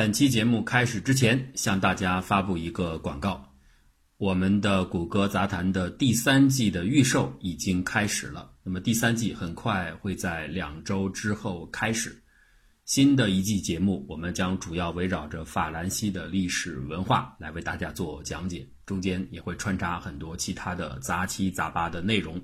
本期节目开始之前，向大家发布一个广告：我们的谷歌杂谈的第三季的预售已经开始了。那么第三季很快会在两周之后开始。新的一季节目，我们将主要围绕着法兰西的历史文化来为大家做讲解，中间也会穿插很多其他的杂七杂八的内容。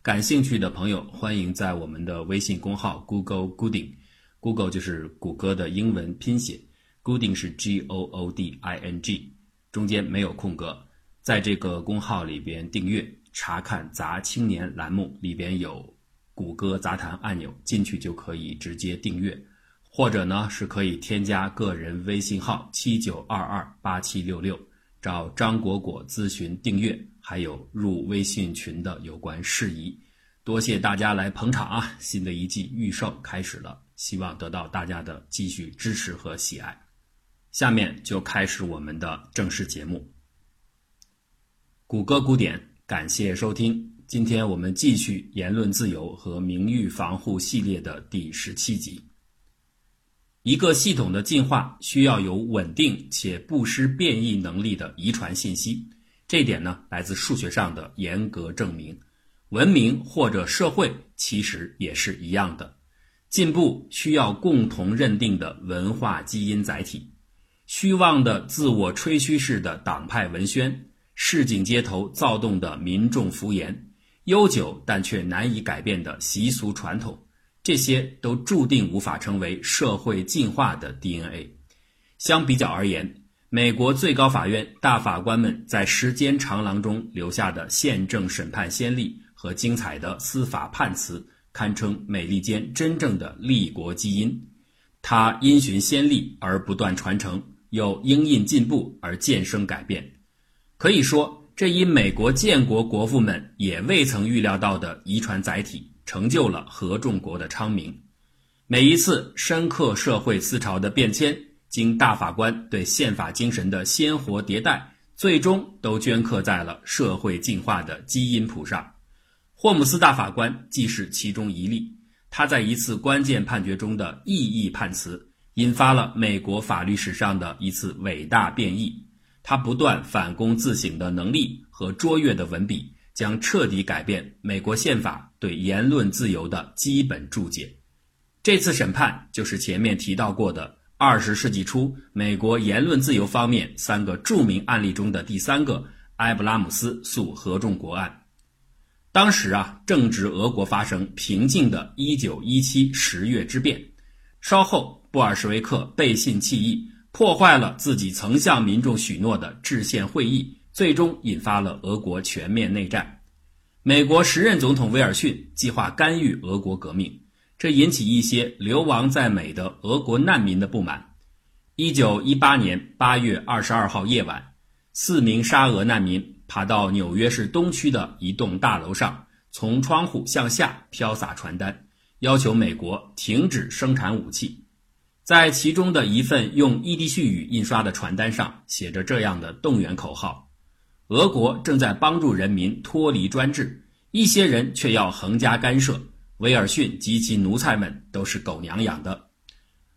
感兴趣的朋友，欢迎在我们的微信公号 Google Gooding，Google 就是谷歌的英文拼写，Gooding 是 G O O D I N G，中间没有空格，在这个公号里边订阅查看杂青年栏目，里边有谷歌杂谈按钮，进去就可以直接订阅。或者呢，是可以添加个人微信号七九二二八七六六，找张果果咨询订阅，还有入微信群的有关事宜。多谢大家来捧场啊！新的一季预售开始了，希望得到大家的继续支持和喜爱。下面就开始我们的正式节目。谷歌古典，感谢收听。今天我们继续言论自由和名誉防护系列的第十七集。一个系统的进化需要有稳定且不失变异能力的遗传信息，这一点呢来自数学上的严格证明。文明或者社会其实也是一样的，进步需要共同认定的文化基因载体。虚妄的自我吹嘘式的党派文宣，市井街头躁动的民众福言，悠久但却难以改变的习俗传统。这些都注定无法成为社会进化的 DNA。相比较而言，美国最高法院大法官们在时间长廊中留下的宪政审判先例和精彩的司法判词，堪称美利坚真正的立国基因。它因循先例而不断传承，又因应进步而渐生改变。可以说，这一美国建国国父们也未曾预料到的遗传载体。成就了合众国的昌明。每一次深刻社会思潮的变迁，经大法官对宪法精神的鲜活迭代，最终都镌刻在了社会进化的基因谱上。霍姆斯大法官既是其中一例。他在一次关键判决中的异议判词，引发了美国法律史上的一次伟大变异。他不断反躬自省的能力和卓越的文笔。将彻底改变美国宪法对言论自由的基本注解。这次审判就是前面提到过的二十世纪初美国言论自由方面三个著名案例中的第三个——埃布拉姆斯诉合众国案。当时啊，正值俄国发生平静的1917十月之变。稍后，布尔什维克背信弃义，破坏了自己曾向民众许诺的制宪会议。最终引发了俄国全面内战，美国时任总统威尔逊计划干预俄国革命，这引起一些流亡在美的俄国难民的不满。一九一八年八月二十二号夜晚，四名沙俄难民爬到纽约市东区的一栋大楼上，从窗户向下飘洒传单，要求美国停止生产武器。在其中的一份用伊迪叙语印刷的传单上，写着这样的动员口号。俄国正在帮助人民脱离专制，一些人却要横加干涉。威尔逊及其奴才们都是狗娘养的。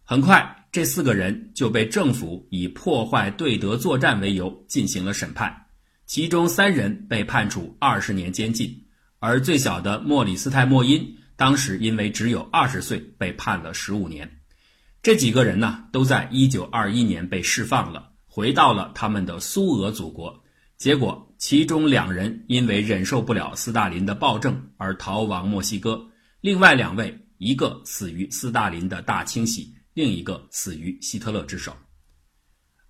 很快，这四个人就被政府以破坏对德作战为由进行了审判，其中三人被判处二十年监禁，而最小的莫里斯泰莫因当时因为只有二十岁被判了十五年。这几个人呢，都在一九二一年被释放了，回到了他们的苏俄祖国。结果，其中两人因为忍受不了斯大林的暴政而逃亡墨西哥，另外两位，一个死于斯大林的大清洗，另一个死于希特勒之手。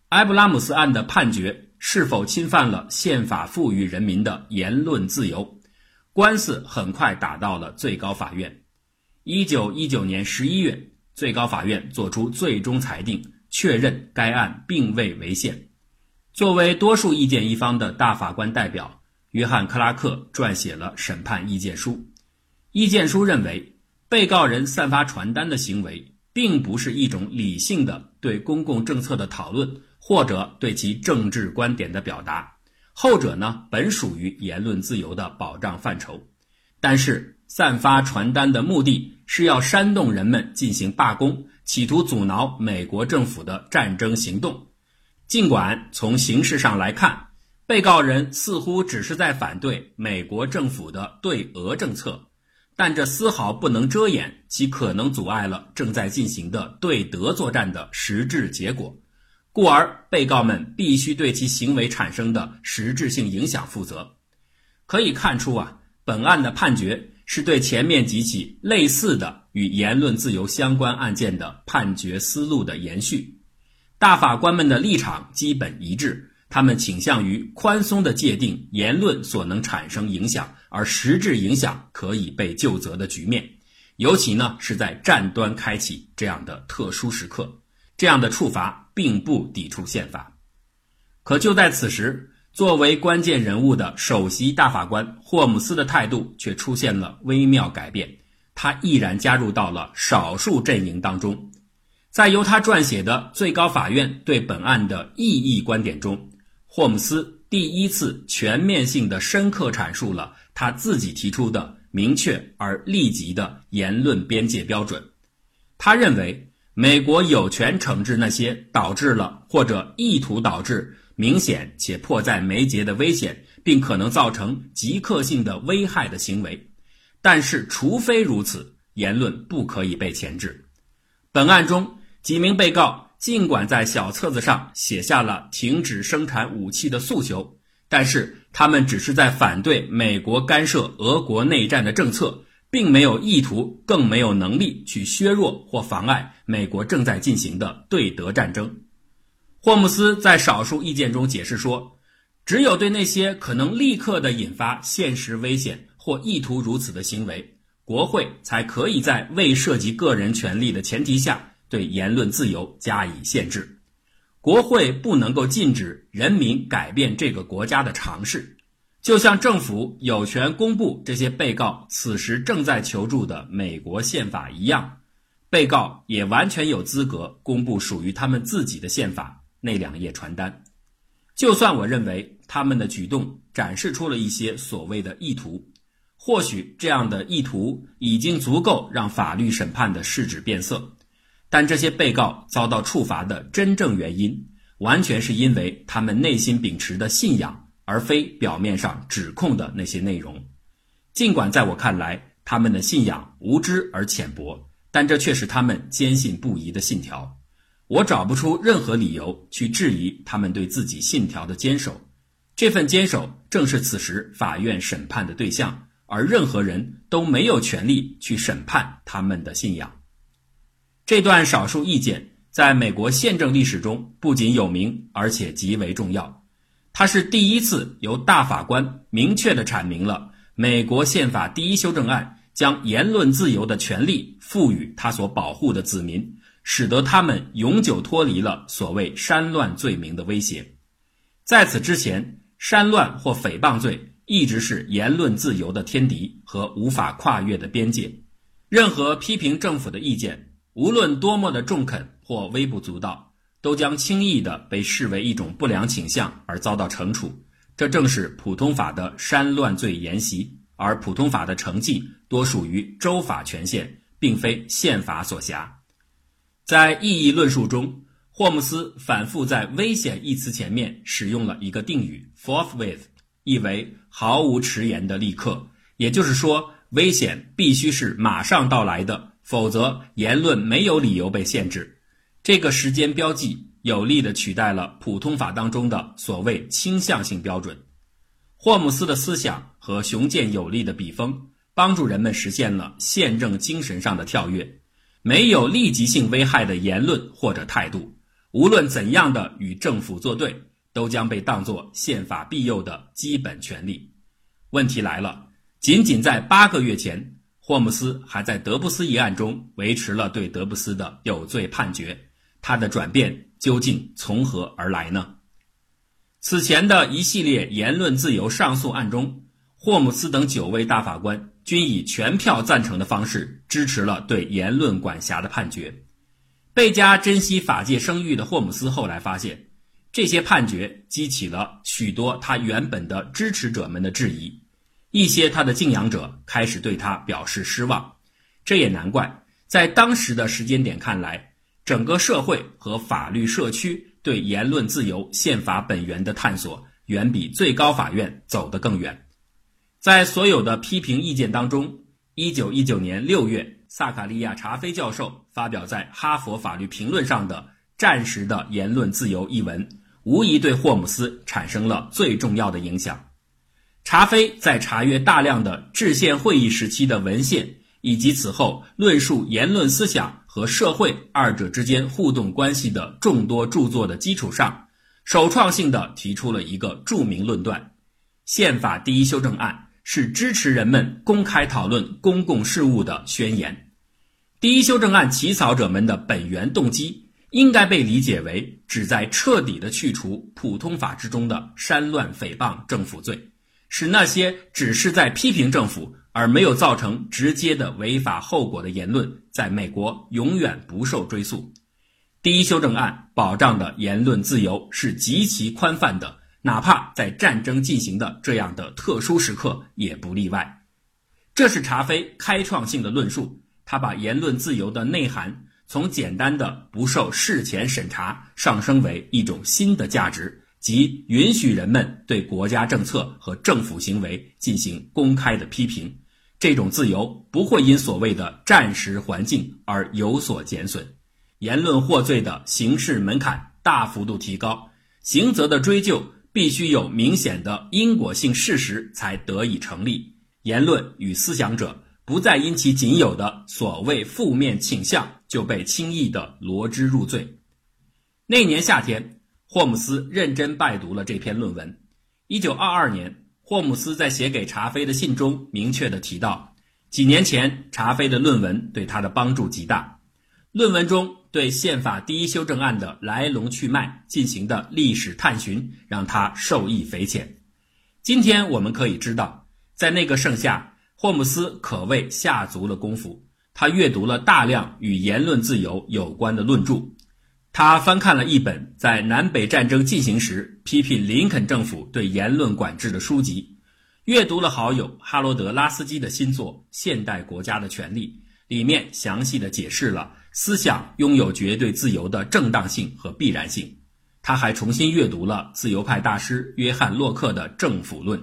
埃布拉姆斯案的判决是否侵犯了宪法赋予人民的言论自由？官司很快打到了最高法院。一九一九年十一月，最高法院作出最终裁定，确认该案并未违宪。作为多数意见一方的大法官代表，约翰·克拉克撰写了审判意见书。意见书认为，被告人散发传单的行为并不是一种理性的对公共政策的讨论，或者对其政治观点的表达。后者呢，本属于言论自由的保障范畴。但是，散发传单的目的是要煽动人们进行罢工，企图阻挠美国政府的战争行动。尽管从形式上来看，被告人似乎只是在反对美国政府的对俄政策，但这丝毫不能遮掩其可能阻碍了正在进行的对德作战的实质结果。故而，被告们必须对其行为产生的实质性影响负责。可以看出啊，本案的判决是对前面几起类似的与言论自由相关案件的判决思路的延续。大法官们的立场基本一致，他们倾向于宽松的界定言论所能产生影响，而实质影响可以被就责的局面，尤其呢是在战端开启这样的特殊时刻，这样的处罚并不抵触宪法。可就在此时，作为关键人物的首席大法官霍姆斯的态度却出现了微妙改变，他毅然加入到了少数阵营当中。在由他撰写的最高法院对本案的异议观点中，霍姆斯第一次全面性的、深刻阐述了他自己提出的明确而立即的言论边界标准。他认为，美国有权惩治那些导致了或者意图导致明显且迫在眉睫的危险，并可能造成即刻性的危害的行为，但是，除非如此，言论不可以被钳制。本案中。几名被告尽管在小册子上写下了停止生产武器的诉求，但是他们只是在反对美国干涉俄国内战的政策，并没有意图，更没有能力去削弱或妨碍美国正在进行的对德战争。霍姆斯在少数意见中解释说，只有对那些可能立刻的引发现实危险或意图如此的行为，国会才可以在未涉及个人权利的前提下。对言论自由加以限制，国会不能够禁止人民改变这个国家的常识，就像政府有权公布这些被告此时正在求助的美国宪法一样，被告也完全有资格公布属于他们自己的宪法那两页传单。就算我认为他们的举动展示出了一些所谓的意图，或许这样的意图已经足够让法律审判的试纸变色。但这些被告遭到处罚的真正原因，完全是因为他们内心秉持的信仰，而非表面上指控的那些内容。尽管在我看来，他们的信仰无知而浅薄，但这却是他们坚信不疑的信条。我找不出任何理由去质疑他们对自己信条的坚守。这份坚守正是此时法院审判的对象，而任何人都没有权利去审判他们的信仰。这段少数意见在美国宪政历史中不仅有名，而且极为重要。它是第一次由大法官明确地阐明了美国宪法第一修正案将言论自由的权利赋予他所保护的子民，使得他们永久脱离了所谓煽乱罪名的威胁。在此之前，煽乱或诽谤罪一直是言论自由的天敌和无法跨越的边界。任何批评政府的意见。无论多么的中肯或微不足道，都将轻易地被视为一种不良倾向而遭到惩处。这正是普通法的煽乱罪沿袭，而普通法的成绩多属于州法权限，并非宪法所辖。在意义论述中，霍姆斯反复在“危险”一词前面使用了一个定语 “forthwith”，意为毫无迟延的立刻。也就是说，危险必须是马上到来的。否则，言论没有理由被限制。这个时间标记有力地取代了普通法当中的所谓倾向性标准。霍姆斯的思想和雄健有力的笔锋，帮助人们实现了宪政精神上的跳跃。没有立即性危害的言论或者态度，无论怎样的与政府作对，都将被当作宪法庇佑的基本权利。问题来了，仅仅在八个月前。霍姆斯还在德布斯一案中维持了对德布斯的有罪判决，他的转变究竟从何而来呢？此前的一系列言论自由上诉案中，霍姆斯等九位大法官均以全票赞成的方式支持了对言论管辖的判决。倍加珍惜法界声誉的霍姆斯后来发现，这些判决激起了许多他原本的支持者们的质疑。一些他的敬仰者开始对他表示失望，这也难怪。在当时的时间点看来，整个社会和法律社区对言论自由宪法本源的探索，远比最高法院走得更远。在所有的批评意见当中，一九一九年六月，萨卡利亚·查菲教授发表在《哈佛法律评论》上的《战时的言论自由》一文，无疑对霍姆斯产生了最重要的影响。查菲在查阅大量的制宪会议时期的文献，以及此后论述言论思想和社会二者之间互动关系的众多著作的基础上，首创性的提出了一个著名论断：宪法第一修正案。是支持人们公开讨论公共事务的宣言。第一修正案起草者们的本源动机应该被理解为旨在彻底的去除普通法之中的煽乱诽谤政府罪，使那些只是在批评政府而没有造成直接的违法后果的言论，在美国永远不受追诉。第一修正案保障的言论自由是极其宽泛的。哪怕在战争进行的这样的特殊时刻也不例外。这是查菲开创性的论述。他把言论自由的内涵从简单的不受事前审查上升为一种新的价值，即允许人们对国家政策和政府行为进行公开的批评。这种自由不会因所谓的战时环境而有所减损。言论获罪的刑事门槛大幅度提高，刑责的追究。必须有明显的因果性事实才得以成立。言论与思想者不再因其仅有的所谓负面倾向就被轻易的罗织入罪。那年夏天，霍姆斯认真拜读了这篇论文。一九二二年，霍姆斯在写给查菲的信中明确的提到，几年前查菲的论文对他的帮助极大。论文中。对宪法第一修正案的来龙去脉进行的历史探寻，让他受益匪浅。今天我们可以知道，在那个盛夏，霍姆斯可谓下足了功夫。他阅读了大量与言论自由有关的论著，他翻看了一本在南北战争进行时批评林肯政府对言论管制的书籍，阅读了好友哈罗德·拉斯基的新作《现代国家的权利》，里面详细的解释了。思想拥有绝对自由的正当性和必然性。他还重新阅读了自由派大师约翰·洛克的《政府论》，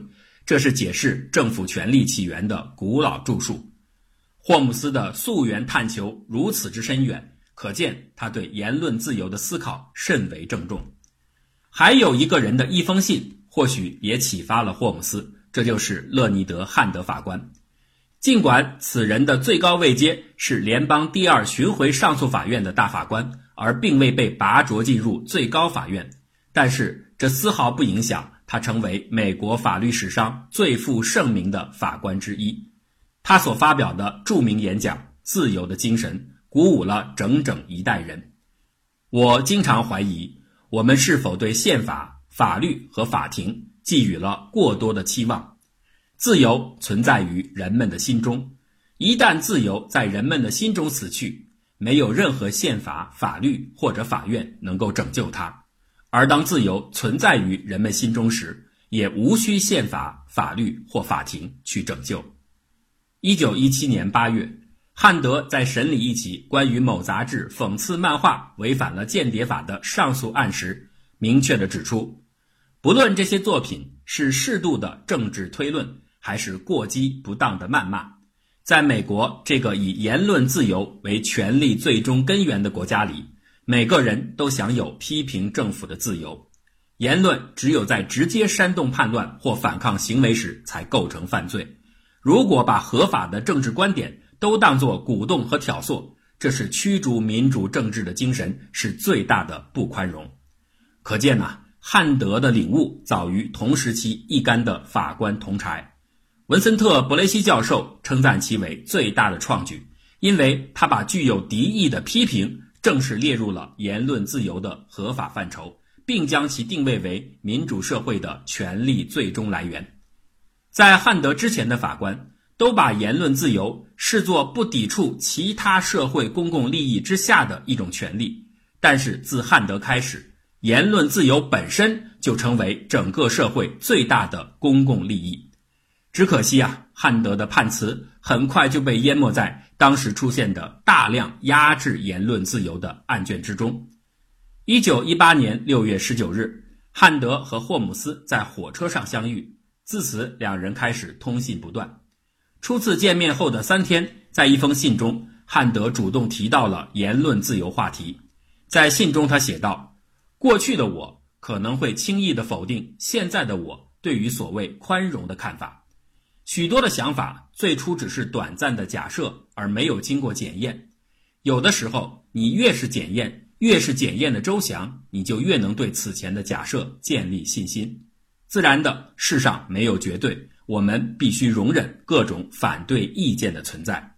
这是解释政府权力起源的古老著述。霍姆斯的溯源探求如此之深远，可见他对言论自由的思考甚为郑重。还有一个人的一封信，或许也启发了霍姆斯，这就是勒尼德·汉德法官。尽管此人的最高位阶是联邦第二巡回上诉法院的大法官，而并未被拔擢进入最高法院，但是这丝毫不影响他成为美国法律史上最负盛名的法官之一。他所发表的著名演讲《自由的精神》鼓舞了整整一代人。我经常怀疑，我们是否对宪法、法律和法庭寄予了过多的期望。自由存在于人们的心中，一旦自由在人们的心中死去，没有任何宪法、法律或者法院能够拯救它；而当自由存在于人们心中时，也无需宪法、法律或法庭去拯救。一九一七年八月，汉德在审理一起关于某杂志讽刺漫画违反了间谍法的上诉案时，明确地指出，不论这些作品是适度的政治推论。还是过激不当的谩骂，在美国这个以言论自由为权力最终根源的国家里，每个人都享有批评政府的自由。言论只有在直接煽动叛乱或反抗行为时才构成犯罪。如果把合法的政治观点都当作鼓动和挑唆，这是驱逐民主政治的精神是最大的不宽容。可见呐，汉德的领悟早于同时期一干的法官同柴。文森特·布雷西教授称赞其为最大的创举，因为他把具有敌意的批评正式列入了言论自由的合法范畴，并将其定位为民主社会的权力最终来源。在汉德之前的法官都把言论自由视作不抵触其他社会公共利益之下的一种权利，但是自汉德开始，言论自由本身就成为整个社会最大的公共利益。只可惜啊，汉德的判词很快就被淹没在当时出现的大量压制言论自由的案卷之中。一九一八年六月十九日，汉德和霍姆斯在火车上相遇，自此两人开始通信不断。初次见面后的三天，在一封信中，汉德主动提到了言论自由话题。在信中，他写道：“过去的我可能会轻易地否定现在的我对于所谓宽容的看法。许多的想法最初只是短暂的假设，而没有经过检验。有的时候，你越是检验，越是检验的周详，你就越能对此前的假设建立信心。自然的，世上没有绝对。”我们必须容忍各种反对意见的存在。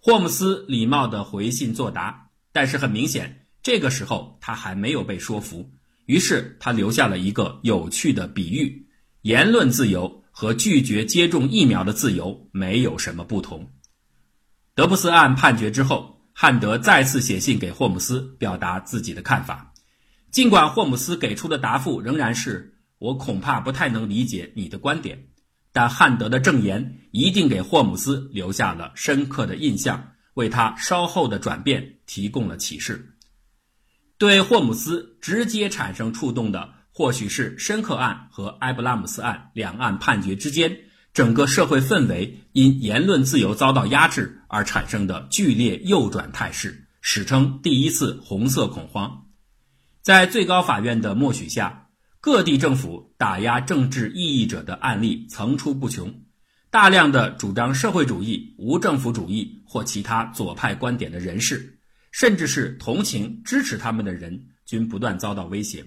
霍姆斯礼貌地回信作答，但是很明显，这个时候他还没有被说服。于是他留下了一个有趣的比喻：言论自由和拒绝接种疫苗的自由没有什么不同。德布斯案判决之后，汉德再次写信给霍姆斯，表达自己的看法。尽管霍姆斯给出的答复仍然是“我恐怕不太能理解你的观点”。但汉德的证言一定给霍姆斯留下了深刻的印象，为他稍后的转变提供了启示。对霍姆斯直接产生触动的，或许是申克案和埃布拉姆斯案两案判决之间，整个社会氛围因言论自由遭到压制而产生的剧烈右转态势，史称第一次红色恐慌。在最高法院的默许下。各地政府打压政治异议者的案例层出不穷，大量的主张社会主义、无政府主义或其他左派观点的人士，甚至是同情支持他们的人，均不断遭到威胁。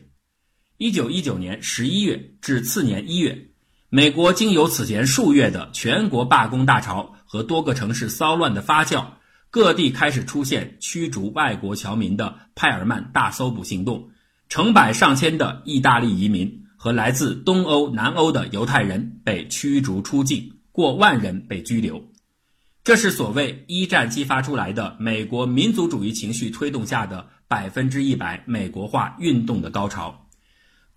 一九一九年十一月至次年一月，美国经由此前数月的全国罢工大潮和多个城市骚乱的发酵，各地开始出现驱逐外国侨民的派尔曼大搜捕行动。成百上千的意大利移民和来自东欧、南欧的犹太人被驱逐出境，过万人被拘留。这是所谓一战激发出来的美国民族主义情绪推动下的百分之一百美国化运动的高潮。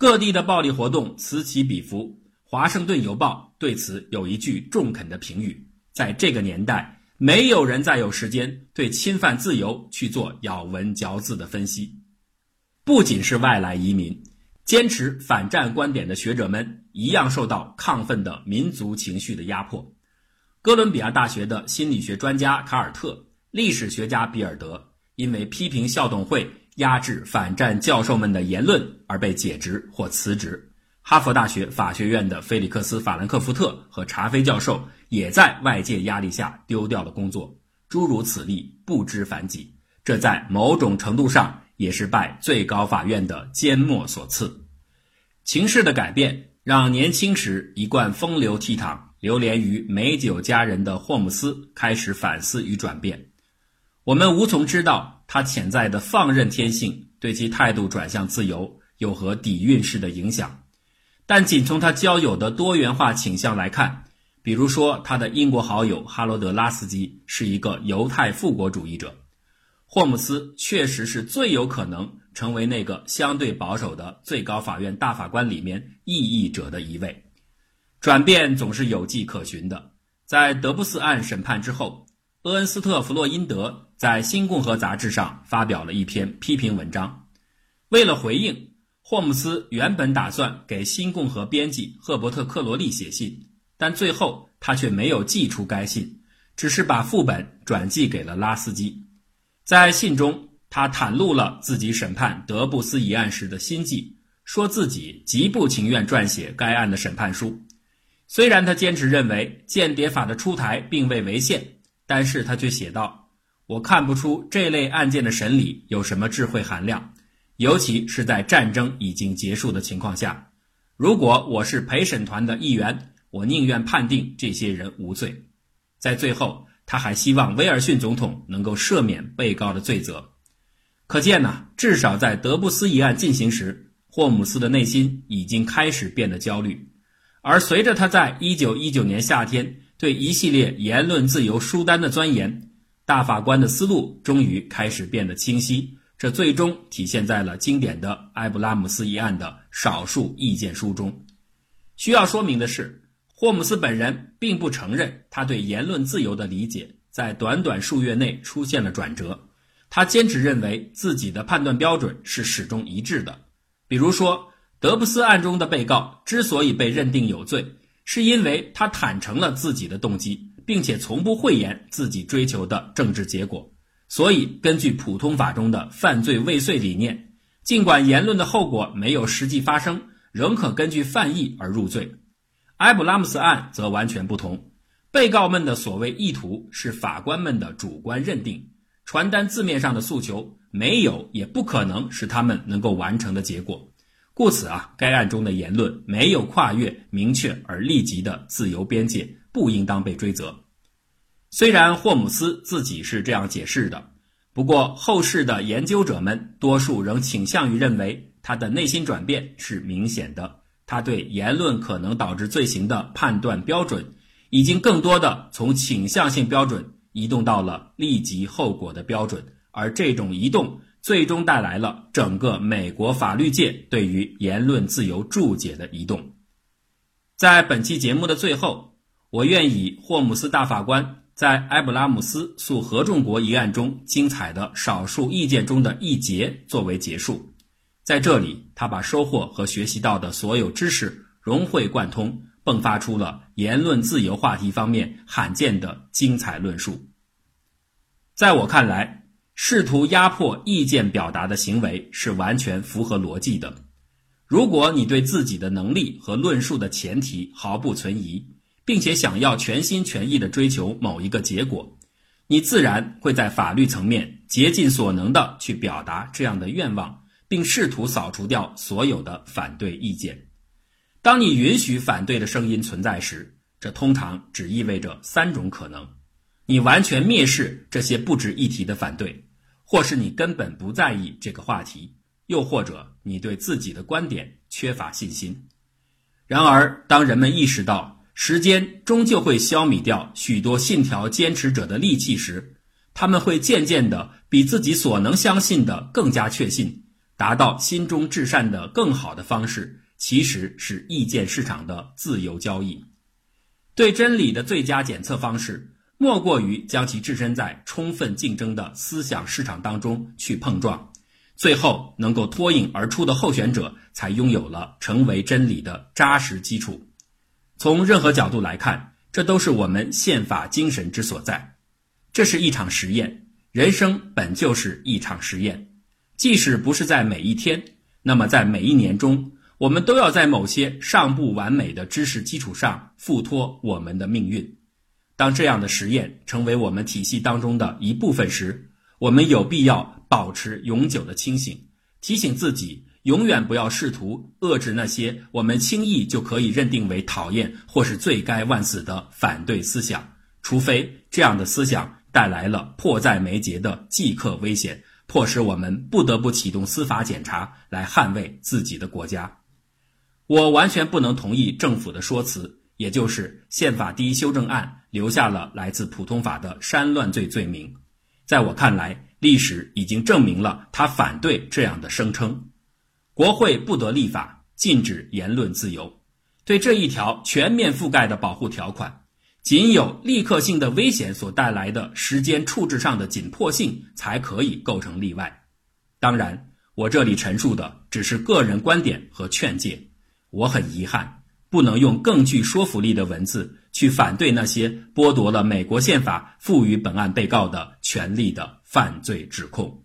各地的暴力活动此起彼伏。华盛顿邮报对此有一句中肯的评语：在这个年代，没有人再有时间对侵犯自由去做咬文嚼字的分析。不仅是外来移民，坚持反战观点的学者们一样受到亢奋的民族情绪的压迫。哥伦比亚大学的心理学专家卡尔特、历史学家比尔德因为批评校董会压制反战教授们的言论而被解职或辞职。哈佛大学法学院的菲利克斯·法兰克福特和查菲教授也在外界压力下丢掉了工作。诸如此例不知凡几，这在某种程度上。也是拜最高法院的缄默所赐。情势的改变让年轻时一贯风流倜傥、流连于美酒佳人的霍姆斯开始反思与转变。我们无从知道他潜在的放任天性对其态度转向自由有何底蕴式的影响，但仅从他交友的多元化倾向来看，比如说他的英国好友哈罗德·拉斯基是一个犹太复国主义者。霍姆斯确实是最有可能成为那个相对保守的最高法院大法官里面异议者的一位。转变总是有迹可循的。在德布斯案审判之后，厄恩斯特·弗洛伊德在《新共和》杂志上发表了一篇批评文章。为了回应，霍姆斯原本打算给《新共和》编辑赫伯特·克罗利写信，但最后他却没有寄出该信，只是把副本转寄给了拉斯基。在信中，他袒露了自己审判德布斯一案时的心迹，说自己极不情愿撰写该案的审判书。虽然他坚持认为间谍法的出台并未违宪，但是他却写道：“我看不出这类案件的审理有什么智慧含量，尤其是在战争已经结束的情况下。如果我是陪审团的一员，我宁愿判定这些人无罪。”在最后。他还希望威尔逊总统能够赦免被告的罪责。可见呢，至少在德布斯一案进行时，霍姆斯的内心已经开始变得焦虑。而随着他在1919年夏天对一系列言论自由书单的钻研，大法官的思路终于开始变得清晰。这最终体现在了经典的埃布拉姆斯一案的少数意见书中。需要说明的是。霍姆斯本人并不承认他对言论自由的理解在短短数月内出现了转折。他坚持认为自己的判断标准是始终一致的。比如说，德布斯案中的被告之所以被认定有罪，是因为他坦诚了自己的动机，并且从不讳言自己追求的政治结果。所以，根据普通法中的犯罪未遂理念，尽管言论的后果没有实际发生，仍可根据犯意而入罪。埃布拉姆斯案则完全不同，被告们的所谓意图是法官们的主观认定，传单字面上的诉求没有也不可能是他们能够完成的结果，故此啊，该案中的言论没有跨越明确而立即的自由边界，不应当被追责。虽然霍姆斯自己是这样解释的，不过后世的研究者们多数仍倾向于认为他的内心转变是明显的。他对言论可能导致罪行的判断标准，已经更多的从倾向性标准移动到了立即后果的标准，而这种移动最终带来了整个美国法律界对于言论自由注解的移动。在本期节目的最后，我愿以霍姆斯大法官在埃布拉姆斯诉合众国一案中精彩的少数意见中的一节作为结束。在这里，他把收获和学习到的所有知识融会贯通，迸发出了言论自由话题方面罕见的精彩论述。在我看来，试图压迫意见表达的行为是完全符合逻辑的。如果你对自己的能力和论述的前提毫不存疑，并且想要全心全意地追求某一个结果，你自然会在法律层面竭尽所能地去表达这样的愿望。并试图扫除掉所有的反对意见。当你允许反对的声音存在时，这通常只意味着三种可能：你完全蔑视这些不值一提的反对，或是你根本不在意这个话题，又或者你对自己的观点缺乏信心。然而，当人们意识到时间终究会消弭掉许多信条坚持者的戾气时，他们会渐渐的比自己所能相信的更加确信。达到心中至善的更好的方式，其实是意见市场的自由交易。对真理的最佳检测方式，莫过于将其置身在充分竞争的思想市场当中去碰撞，最后能够脱颖而出的候选者，才拥有了成为真理的扎实基础。从任何角度来看，这都是我们宪法精神之所在。这是一场实验，人生本就是一场实验。即使不是在每一天，那么在每一年中，我们都要在某些尚不完美的知识基础上附托我们的命运。当这样的实验成为我们体系当中的一部分时，我们有必要保持永久的清醒，提醒自己永远不要试图遏制那些我们轻易就可以认定为讨厌或是罪该万死的反对思想，除非这样的思想带来了迫在眉睫的即刻危险。迫使我们不得不启动司法检查来捍卫自己的国家。我完全不能同意政府的说辞，也就是宪法第一修正案留下了来自普通法的煽乱罪罪名。在我看来，历史已经证明了他反对这样的声称。国会不得立法禁止言论自由，对这一条全面覆盖的保护条款。仅有立刻性的危险所带来的时间处置上的紧迫性才可以构成例外。当然，我这里陈述的只是个人观点和劝诫。我很遗憾，不能用更具说服力的文字去反对那些剥夺了美国宪法赋予本案被告的权利的犯罪指控。